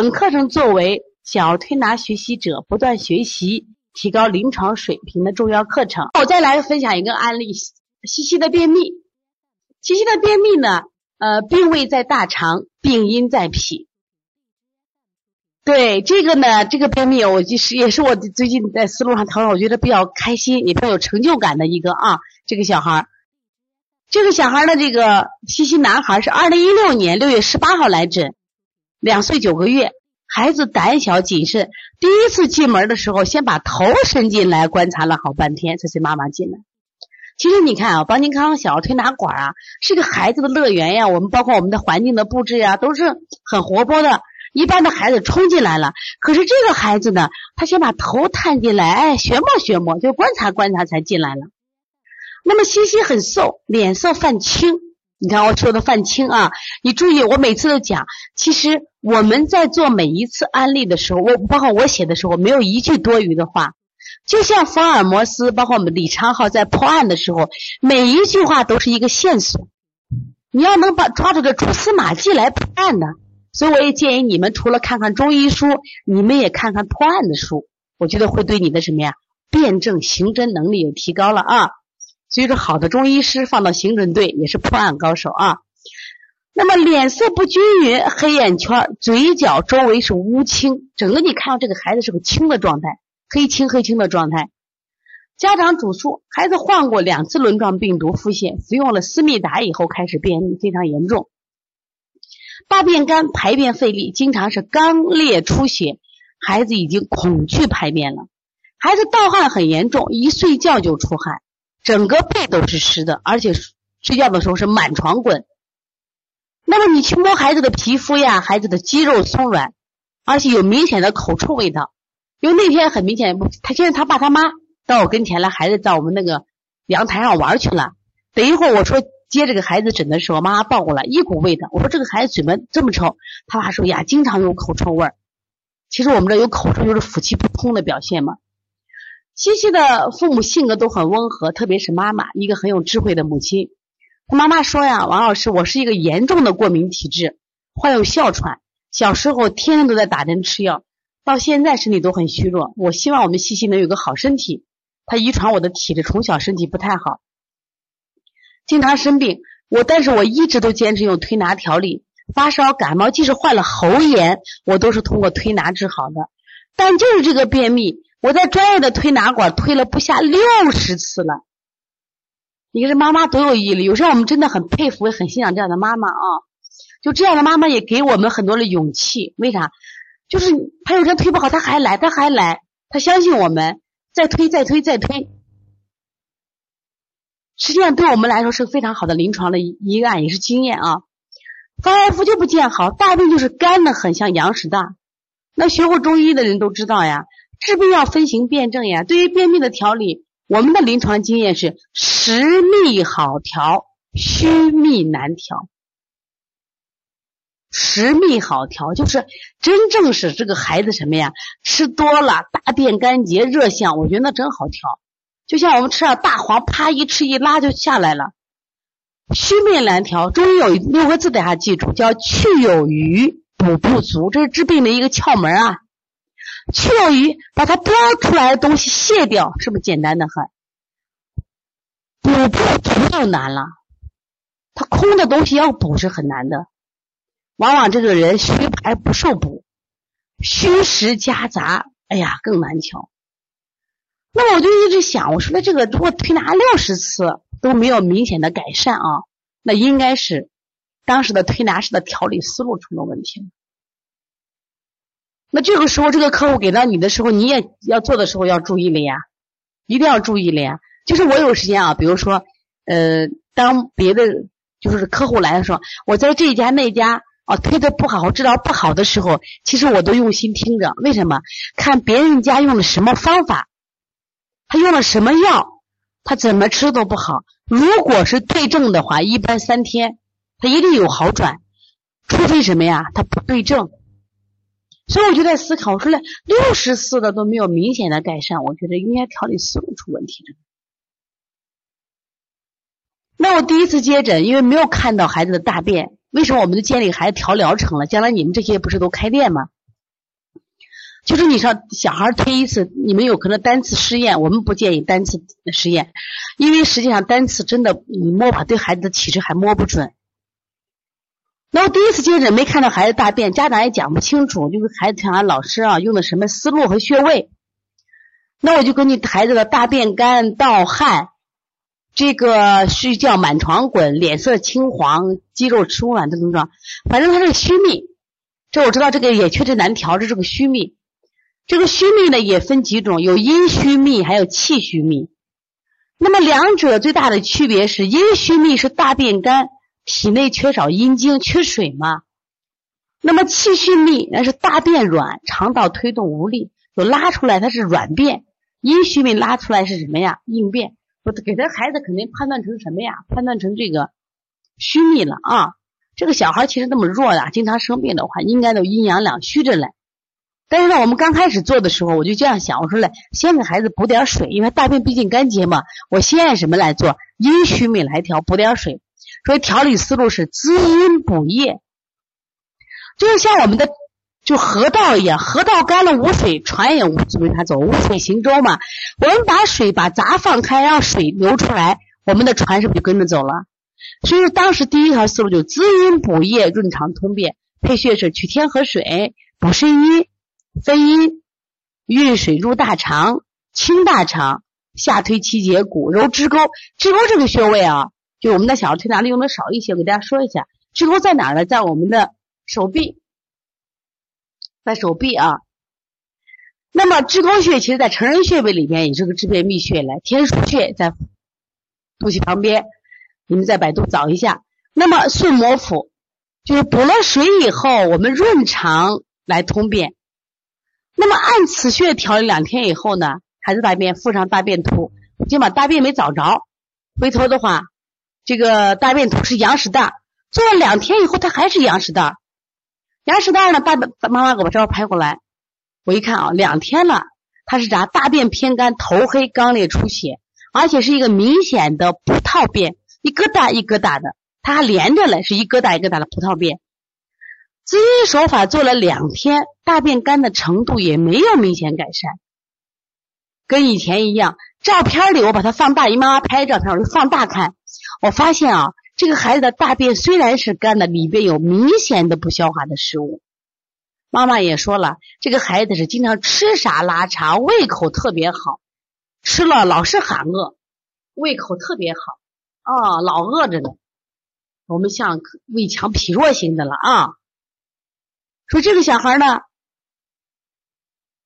本课程作为小儿推拿学习者不断学习、提高临床水平的重要课程。我再来分享一个案例：西西的便秘。西西的便秘呢，呃，病位在大肠，病因在脾。对这个呢，这个便秘，我就是也是我最近在思路上讨论，我觉得比较开心，也比较有成就感的一个啊。这个小孩，这个小孩的这个西西男孩是二零一六年六月十八号来诊。两岁九个月，孩子胆小谨慎。第一次进门的时候，先把头伸进来观察了好半天，才随妈妈进来。其实你看啊，邦尼康小儿推拿馆啊，是个孩子的乐园呀。我们包括我们的环境的布置呀，都是很活泼的。一般的孩子冲进来了，可是这个孩子呢，他先把头探进来，哎，学摸学摸，就观察观察才进来了。那么西西很瘦，脸色泛青。你看我说的泛青啊，你注意，我每次都讲，其实我们在做每一次安利的时候，我包括我写的时候，没有一句多余的话。就像福尔摩斯，包括我们李昌浩在破案的时候，每一句话都是一个线索，你要能把抓住个蛛丝马迹来破案的。所以我也建议你们，除了看看中医书，你们也看看破案的书，我觉得会对你的什么呀，辩证刑侦能力有提高了啊。所以说，好的中医师放到刑侦队也是破案高手啊。那么脸色不均匀，黑眼圈，嘴角周围是乌青，整个你看到这个孩子是个青的状态，黑青黑青的状态。家长主诉，孩子患过两次轮状病毒腹泻，服用了思密达以后开始便秘，非常严重。大便干，排便费力，经常是肛裂出血，孩子已经恐惧排便了。孩子盗汗很严重，一睡觉就出汗。整个背都是湿的，而且睡觉的时候是满床滚。那么你去摸孩子的皮肤呀，孩子的肌肉松软，而且有明显的口臭味道。因为那天很明显，他现在他爸他妈到我跟前来，孩子在我们那个阳台上玩去了。等一会儿我说接这个孩子诊的时候，妈妈抱过来一股味道。我说这个孩子嘴门这么臭，他爸说呀，经常有口臭味儿。其实我们这有口臭就是腑气不通的表现嘛。西西的父母性格都很温和，特别是妈妈，一个很有智慧的母亲。他妈妈说呀：“王老师，我是一个严重的过敏体质，患有哮喘，小时候天天都在打针吃药，到现在身体都很虚弱。我希望我们西西能有个好身体。他遗传我的体质，从小身体不太好，经常生病。我但是我一直都坚持用推拿调理，发烧感冒，即使患了喉炎，我都是通过推拿治好的。但就是这个便秘。”我在专业的推拿馆推了不下六十次了，你看这妈妈多有毅力！有时候我们真的很佩服，也很欣赏这样的妈妈啊。就这样的妈妈也给我们很多的勇气。为啥？就是她有时候推不好，她还来，她还来，她相信我们，再推，再推，再推。实际上对我们来说是非常好的临床的一案，也是经验啊。方大夫就不见好，大病就是干的很像羊屎蛋。那学过中医的人都知道呀。治病要分型辩证呀。对于便秘的调理，我们的临床经验是实秘好调，虚秘难调。实秘好调就是真正是这个孩子什么呀？吃多了大便干结热象，我觉得那真好调。就像我们吃点大黄，啪一吃一拉就下来了。虚秘难调，中医有六个字，大家记住，叫去有余补不足，这是治病的一个窍门啊。去有余，把它多出来的东西卸掉，是不是简单的很？补不足就难了，他空的东西要补是很难的。往往这个人虚排不受补，虚实夹杂，哎呀更难调。那我就一直想，我说的这个如果推拿六十次都没有明显的改善啊，那应该是当时的推拿师的调理思路出了问题。那这个时候，这个客户给到你的时候，你也要做的时候要注意了呀，一定要注意了呀。就是我有时间啊，比如说，呃，当别的就是客户来的时候，我在这家那家啊，推的不好，治疗不好的时候，其实我都用心听着。为什么？看别人家用了什么方法，他用了什么药，他怎么吃都不好。如果是对症的话，一般三天他一定有好转，除非什么呀？他不对症。所以我就在思考，我说了，六十四的都没有明显的改善，我觉得应该调理思路出问题了。那我第一次接诊，因为没有看到孩子的大便。为什么我们就建议孩子调疗程了？将来你们这些不是都开店吗？就是你说小孩推一次，你们有可能单次试验，我们不建议单次试验，因为实际上单次真的你摸吧，对孩子的体质还摸不准。那我第一次接诊没看到孩子大便，家长也讲不清楚，就是孩子看老师啊用的什么思路和穴位。那我就根据孩子的大便干、盗汗。这个睡觉满床滚，脸色青黄，肌肉松软的症状，反正他是虚秘。这我知道，这个也确实难调，这是个虚秘。这个虚秘呢也分几种，有阴虚秘，还有气虚秘。那么两者最大的区别是，阴虚秘是大便干，体内缺少阴精，缺水嘛。那么气虚秘那是大便软，肠道推动无力，就拉出来它是软便。阴虚秘拉出来是什么呀？硬便。我给他孩子肯定判断成什么呀？判断成这个虚秘了啊！这个小孩其实那么弱呀，经常生病的话，应该都阴阳两虚着嘞。但是呢，我们刚开始做的时候，我就这样想，我说嘞，先给孩子补点水，因为大便毕竟干结嘛。我先按什么来做？阴虚秘来调，补点水。所以调理思路是滋阴补液，就是像我们的。就河道一样，河道干了无水，船也无随它走，无水行舟嘛。我们把水把闸放开，让水流出来，我们的船是不是就跟着走了？所以说当时第一条思路就滋阴补液，润肠通便。配穴是取天河水，补肾阴，分阴，运水入大肠，清大肠，下推七节骨，揉支沟。支沟这个穴位啊，就我们的小儿推拿里用的少一些，我给大家说一下。支沟在哪儿呢？在我们的手臂。在手臂啊，那么支沟穴，其实在成人穴位里面也是个治便秘穴来。天枢穴在肚脐旁边，你们在百度找一下。那么顺摩腹，就是补了水以后，我们润肠来通便。那么按此穴调理两天以后呢，孩子大便附上大便图，就把大便没找着，回头的话，这个大便图是羊屎蛋，做了两天以后，它还是羊屎蛋。羊屎蛋呢？爸爸妈妈给我照拍过来，我一看啊，两天了，他是啥？大便偏干，头黑，肛裂出血，而且是一个明显的葡萄便，一疙瘩一疙瘩的，它还连着嘞，是一疙瘩一疙瘩的葡萄便。滋阴手法做了两天，大便干的程度也没有明显改善，跟以前一样。照片里我把它放大，姨妈妈拍的照片，我就放大看，我发现啊。这个孩子的大便虽然是干的，里边有明显的不消化的食物。妈妈也说了，这个孩子是经常吃啥拉啥，胃口特别好，吃了老是喊饿，胃口特别好啊，老饿着呢。我们像胃强脾弱型的了啊。说这个小孩呢，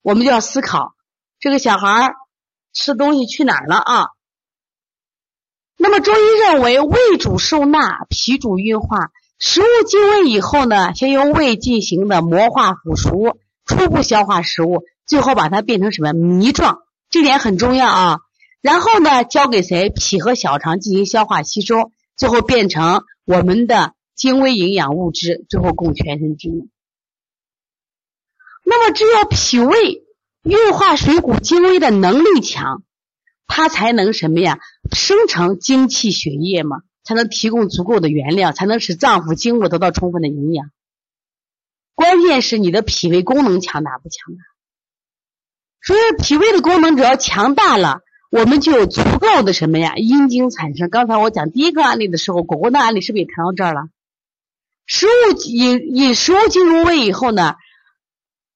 我们就要思考，这个小孩吃东西去哪儿了啊？那么中医认为，胃主受纳，脾主运化。食物进胃以后呢，先由胃进行的磨化腐熟，初步消化食物，最后把它变成什么糜状，这点很重要啊。然后呢，交给谁？脾和小肠进行消化吸收，最后变成我们的精微营养物质，最后供全身之用。那么，只有脾胃运化水谷精微的能力强。它才能什么呀？生成精气血液嘛，才能提供足够的原料，才能使脏腑经络得到充分的营养。关键是你的脾胃功能强大不强大？所以脾胃的功能只要强大了，我们就有足够的什么呀？阴精产生。刚才我讲第一个案例的时候，果果的案例是不是也谈到这儿了？食物饮饮食物进入胃以后呢，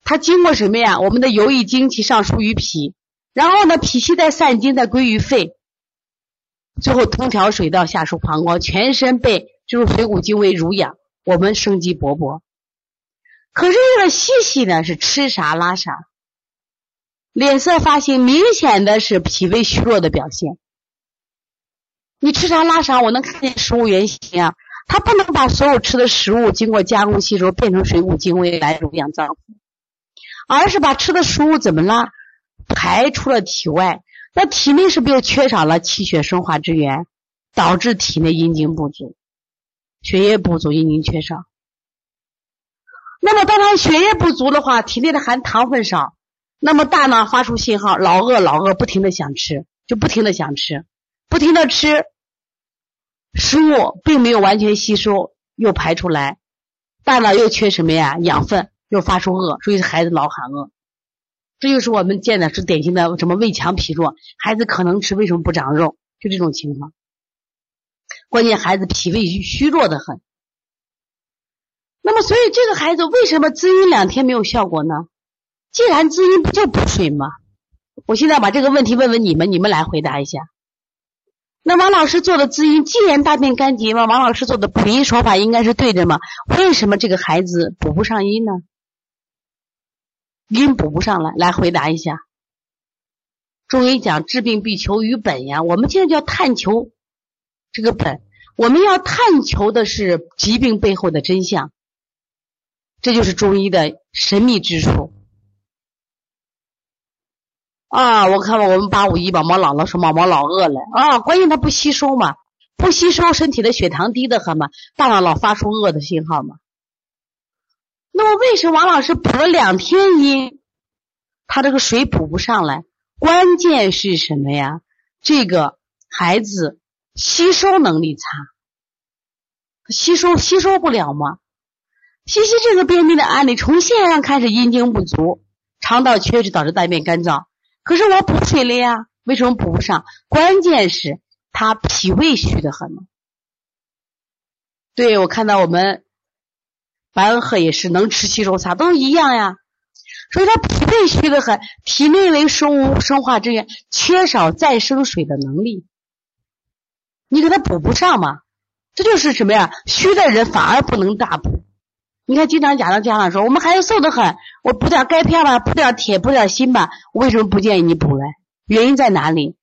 它经过什么呀？我们的游溢精气上输于脾。然后呢，脾气再散精，再归于肺，最后通调水道，下输膀胱，全身被这种水谷精微濡养，我们生机勃勃。可是这个西西呢，是吃啥拉啥，脸色发青，明显的是脾胃虚弱的表现。你吃啥拉啥，我能看见食物原型啊，他不能把所有吃的食物经过加工吸收变成水谷精微来濡养脏腑，而是把吃的食物怎么了？排出了体外，那体内是不是缺少了气血生化之源，导致体内阴精不足，血液不足，阴精缺少。那么当他血液不足的话，体内的含糖分少，那么大脑发出信号，老饿老饿，不停的想吃，就不停的想吃，不停的吃。食物并没有完全吸收，又排出来，大脑又缺什么呀？养分，又发出饿，所以孩子老喊饿。这就是我们见的是典型的什么胃强脾弱，孩子可能吃为什么不长肉？就这种情况。关键孩子脾胃虚弱的很。那么，所以这个孩子为什么滋阴两天没有效果呢？既然滋阴，不就补水吗？我现在把这个问题问问你们，你们来回答一下。那王老师做的滋阴，既然大便干结嘛，王老师做的补阴手法应该是对的嘛？为什么这个孩子补不上阴呢？阴补不上来，来回答一下。中医讲治病必求于本呀，我们现在就要探求这个本，我们要探求的是疾病背后的真相，这就是中医的神秘之处。啊，我看我们八五一宝宝姥姥说，宝宝老饿了啊，关键他不吸收嘛，不吸收，身体的血糖低的很嘛，大脑老发出饿的信号嘛。那么为什么王老师补了两天阴，他这个水补不上来？关键是什么呀？这个孩子吸收能力差，吸收吸收不了吗？西西这个便秘的案例，从现象上看是阴精不足，肠道缺失导致大便干燥。可是我补水了呀，为什么补不上？关键是他脾胃虚的很。对我看到我们白恩鹤也是能吃吸收啥，都一样呀。所以他脾胃虚的很，体内为生物生化之源，缺少再生水的能力。你给他补不上嘛？这就是什么呀？虚的人反而不能大补。你看，经常家长家长说，我们孩子瘦得很，我补点钙片吧，补点铁，补点锌吧。我为什么不建议你补嘞？原因在哪里？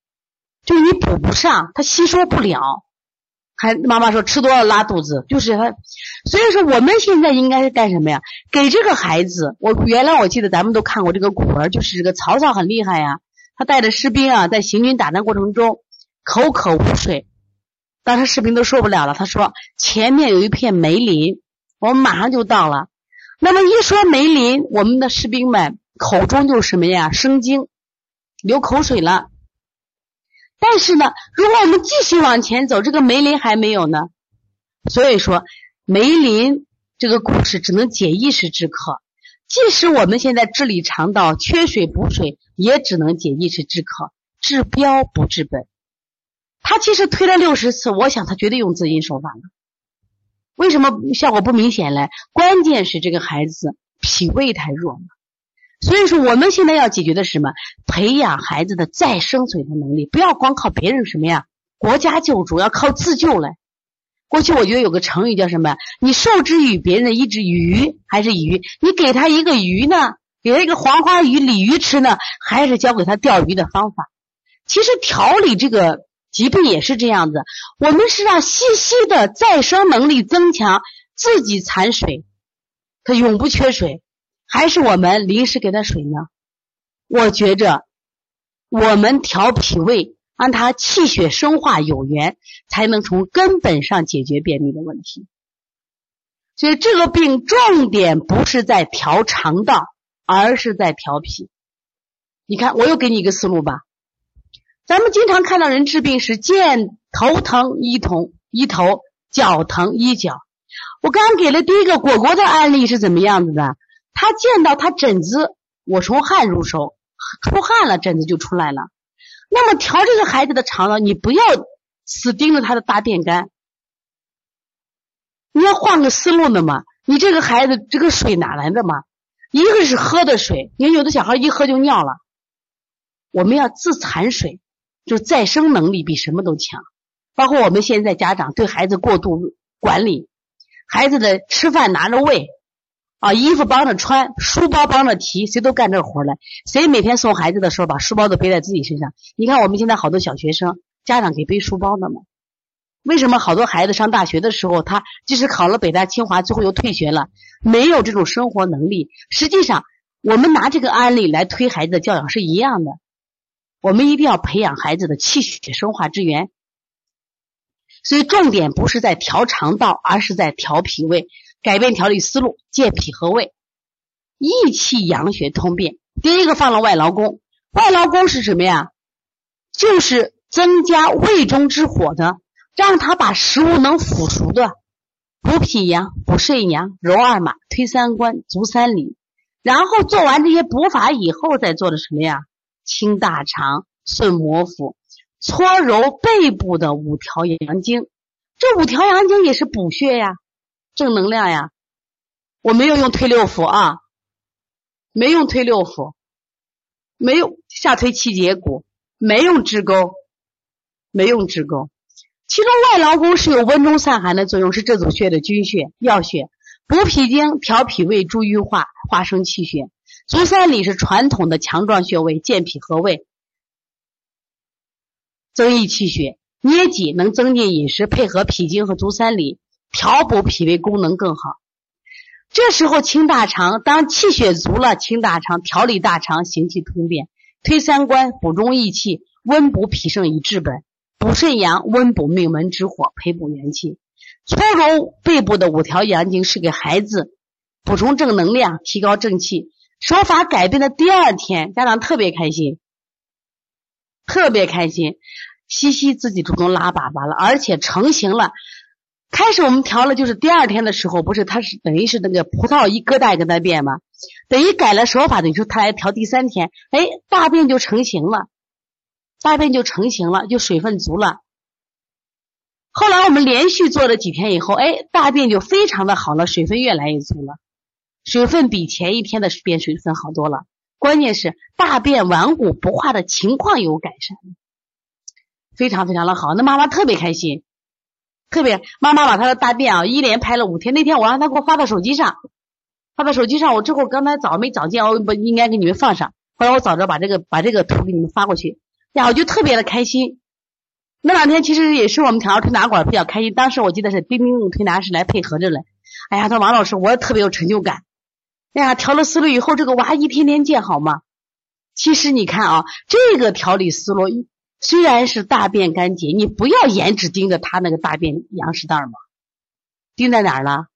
就是你补不上，他吸收不了。还妈妈说吃多了拉肚子，就是他。所以说，我们现在应该是干什么呀？给这个孩子，我原来我记得咱们都看过这个古文，就是这个曹操很厉害呀，他带着士兵啊，在行军打仗过程中口渴无水，当时士兵都受不了了，他说前面有一片梅林。我们马上就到了。那么一说梅林，我们的士兵们口中就什么呀？生津，流口水了。但是呢，如果我们继续往前走，这个梅林还没有呢。所以说，梅林这个故事只能解一时之渴。即使我们现在治理肠道缺水补水，也只能解一时之渴，治标不治本。他其实推了六十次，我想他绝对用滋阴手法了。为什么效果不明显嘞？关键是这个孩子脾胃太弱了。所以说，我们现在要解决的是什么？培养孩子的再生水的能力，不要光靠别人什么呀？国家救助要靠自救来。过去我觉得有个成语叫什么？你授之以别人的一只鱼还是鱼？你给他一个鱼呢？给他一个黄花鱼、鲤鱼吃呢？还是教给他钓鱼的方法？其实调理这个。疾病也是这样子，我们是让西西的再生能力增强，自己产水，它永不缺水，还是我们临时给他水呢？我觉着，我们调脾胃，让他气血生化有源，才能从根本上解决便秘的问题。所以这个病重点不是在调肠道，而是在调脾。你看，我又给你一个思路吧。咱们经常看到人治病是见头疼医头医头，脚疼医脚。我刚刚给了第一个果果的案例是怎么样子的？他见到他疹子，我从汗入手，出汗了疹子就出来了。那么调这个孩子的肠道，你不要死盯着他的大便干，你要换个思路的嘛。你这个孩子这个水哪来的嘛？一个是喝的水，你看有的小孩一喝就尿了，我们要自产水。就再生能力比什么都强，包括我们现在家长对孩子过度管理，孩子的吃饭拿着喂，啊，衣服帮着穿，书包帮着提，谁都干这活来。谁每天送孩子的时候把书包都背在自己身上？你看我们现在好多小学生，家长给背书包的嘛，为什么好多孩子上大学的时候，他即使考了北大清华，最后又退学了，没有这种生活能力？实际上，我们拿这个案例来推孩子的教养是一样的。我们一定要培养孩子的气血生化之源，所以重点不是在调肠道，而是在调脾胃，改变调理思路，健脾和胃，益气养血通便。第一个放了外劳宫，外劳宫是什么呀？就是增加胃中之火的。让他把食物能腐熟的，补脾阳、补肾阳、揉二马、推三关、足三里，然后做完这些补法以后，再做的什么呀？清大肠、顺摩腹、搓揉背部的五条阳经。这五条阳经也是补血呀，正能量呀。我没有用推六腑啊，没用推六腑，没有下推七节骨，没用支沟，没用支沟。其中外劳宫是有温中散寒的作用，是这组穴的君穴要穴，补脾经、调脾胃、助运化、化生气血。足三里是传统的强壮穴位，健脾和胃，增益气血。捏脊能增进饮食，配合脾经和足三里，调补脾胃功能更好。这时候清大肠，当气血足了，清大肠，调理大肠，行气通便，推三关，补中益气，温补脾肾以治本。补肾阳，温补命门之火，培补元气。搓揉背部的五条阳经，是给孩子补充正能量，提高正气。手法改变的第二天，家长特别开心，特别开心。西西自己主动拉粑粑了，而且成型了。开始我们调了，就是第二天的时候，不是他是等于是那个葡萄一疙瘩一疙瘩变吗？等于改了手法，等于说他来调第三天，哎，大便就成型了。大便就成型了，就水分足了。后来我们连续做了几天以后，哎，大便就非常的好了，水分越来越足了，水分比前一天的便水分好多了。关键是大便顽固不化的情况有改善，非常非常的好。那妈妈特别开心，特别妈妈把她的大便啊一连拍了五天。那天我让她给我发到手机上，发到手机上，我之后刚才早没找见，我不应该给你们放上。后来我早着把这个把这个图给你们发过去。呀，我就特别的开心。那两天其实也是我们调推拿馆比较开心。当时我记得是丁丁推拿师来配合着嘞。哎呀，他说王老师，我也特别有成就感。哎呀，调了思路以后，这个娃一天天见好吗？其实你看啊，这个调理思路虽然是大便干结，你不要眼只盯着他那个大便羊屎蛋嘛，盯在哪儿了？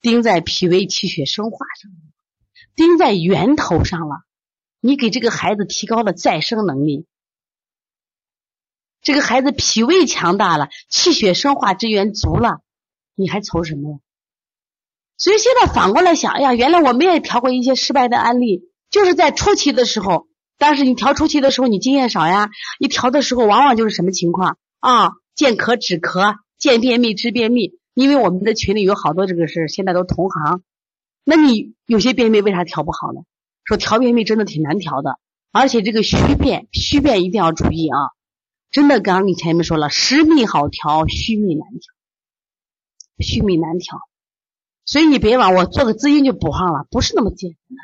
盯在脾胃气血生化上，盯在源头上了。你给这个孩子提高了再生能力。这个孩子脾胃强大了，气血生化之源足了，你还愁什么呀？所以现在反过来想，哎呀，原来我们也调过一些失败的案例，就是在初期的时候，但是你调初期的时候你经验少呀，你调的时候往往就是什么情况啊？见咳止咳，见便秘治便秘。因为我们的群里有好多这个是现在都同行，那你有些便秘为啥调不好呢？说调便秘真的挺难调的，而且这个虚便，虚便一定要注意啊。真的，刚刚你前面说了，实秘好调，虚秘难调，虚秘难调，所以你别往我做个滋阴就补上了，不是那么简单的，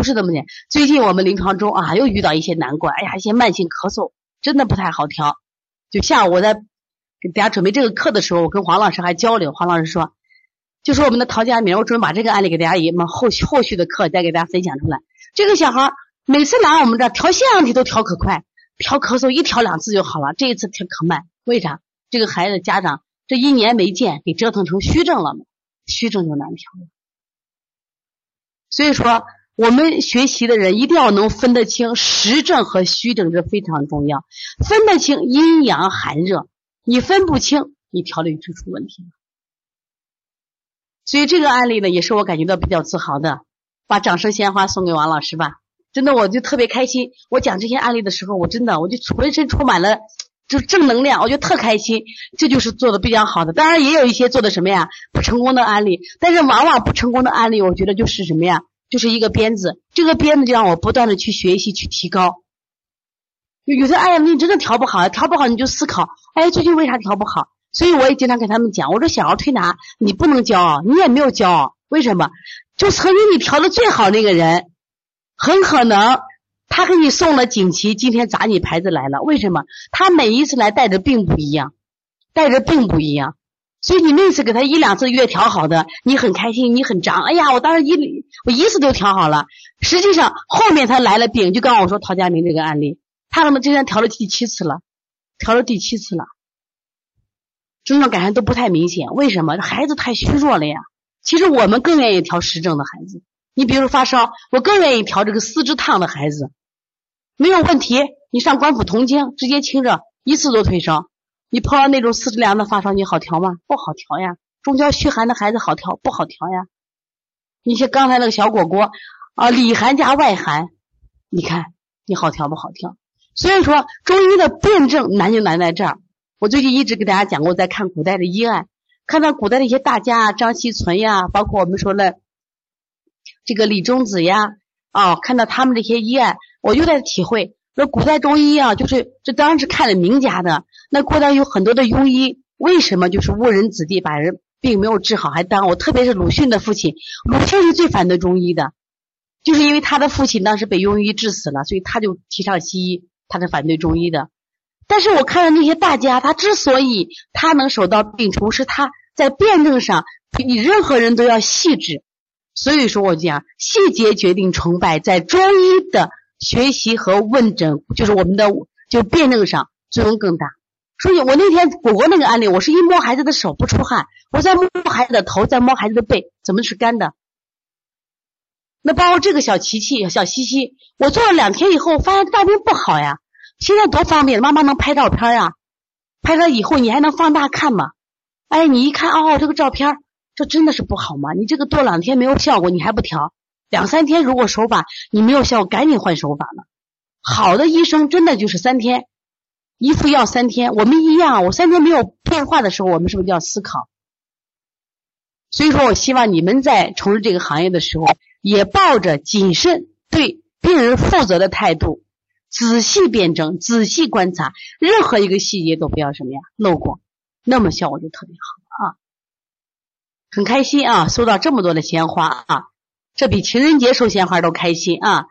不是这么简。最近我们临床中啊，又遇到一些难关，哎呀，一些慢性咳嗽，真的不太好调。就下午我在给大家准备这个课的时候，我跟黄老师还交流，黄老师说，就说我们的陶家明，我准备把这个案例给大家以们后后续的课再给大家分享出来。这个小孩每次来我们这调腺样体都调可快。调咳嗽一调两次就好了，这一次调可慢，为啥？这个孩子家长这一年没见，给折腾成虚症了嘛？虚症就难调了。所以说，我们学习的人一定要能分得清实症和虚症，这非常重要。分得清阴阳寒热，你分不清，你调理就出问题了。所以这个案例呢，也是我感觉到比较自豪的，把掌声鲜花送给王老师吧。真的，我就特别开心。我讲这些案例的时候，我真的我就浑身充满了就正能量，我就特开心。这就是做的比较好的。当然也有一些做的什么呀不成功的案例，但是往往不成功的案例，我觉得就是什么呀，就是一个鞭子。这个鞭子就让我不断的去学习去提高。有的哎呀，你真的调不好，调不好你就思考，哎，最近为啥调不好？所以我也经常跟他们讲，我说想要推拿，你不能骄傲，你也没有骄傲，为什么？就曾经你调的最好那个人。很可能他给你送了锦旗，今天砸你牌子来了。为什么？他每一次来带的并不一样。带着病不一样。所以你那次给他一两次月调好的，你很开心，你很张。哎呀，我当时一我一次都调好了。实际上后面他来了病，就刚我说陶佳明这个案例，他他妈今天调了第七次了，调了第七次了，症状改善都不太明显。为什么？孩子太虚弱了呀。其实我们更愿意调实症的孩子。你比如发烧，我更愿意调这个四肢烫的孩子，没有问题。你上官府同经，直接清热，一次都退烧。你碰到那种四肢凉的发烧，你好调吗？不好调呀。中焦虚寒的孩子好调不好调呀？你像刚才那个小果果啊，里寒加外寒，你看你好调不好调？所以说中医的辩证难就难在这儿。我最近一直给大家讲过，在看古代的医案，看到古代的一些大家啊张锡存呀，包括我们说的这个李中子呀，啊，看到他们这些医案，我又在体会。说古代中医啊，就是这当然是看了名家的。那古代有很多的庸医，为什么就是误人子弟，把人病没有治好还耽误？特别是鲁迅的父亲，鲁迅是最反对中医的，就是因为他的父亲当时被庸医治死了，所以他就提倡西医，他是反对中医的。但是我看到那些大家，他之所以他能手到病除，是他在辩证上比任何人都要细致。所以说我讲，细节决定成败，在中医的。学习和问诊就是我们的就辩证上作用更大，所以我那天果果那个案例，我是一摸孩子的手不出汗，我在摸孩子的头，在摸孩子的背，怎么是干的？那包括这个小琪琪、小西西，我做了两天以后，发现大病不好呀。现在多方便，妈妈能拍照片呀，拍了以后你还能放大看嘛？哎，你一看哦，这个照片，这真的是不好吗？你这个多两天没有效果，你还不调？两三天，如果手法你没有效，赶紧换手法了。好的医生真的就是三天，一副药三天。我们一样，我三天没有变化的时候，我们是不是就要思考？所以说我希望你们在从事这个行业的时候，也抱着谨慎、对病人负责的态度，仔细辩证、仔细观察，任何一个细节都不要什么呀漏过，那么效果就特别好啊。很开心啊，收到这么多的鲜花啊。这比情人节收鲜花都开心啊！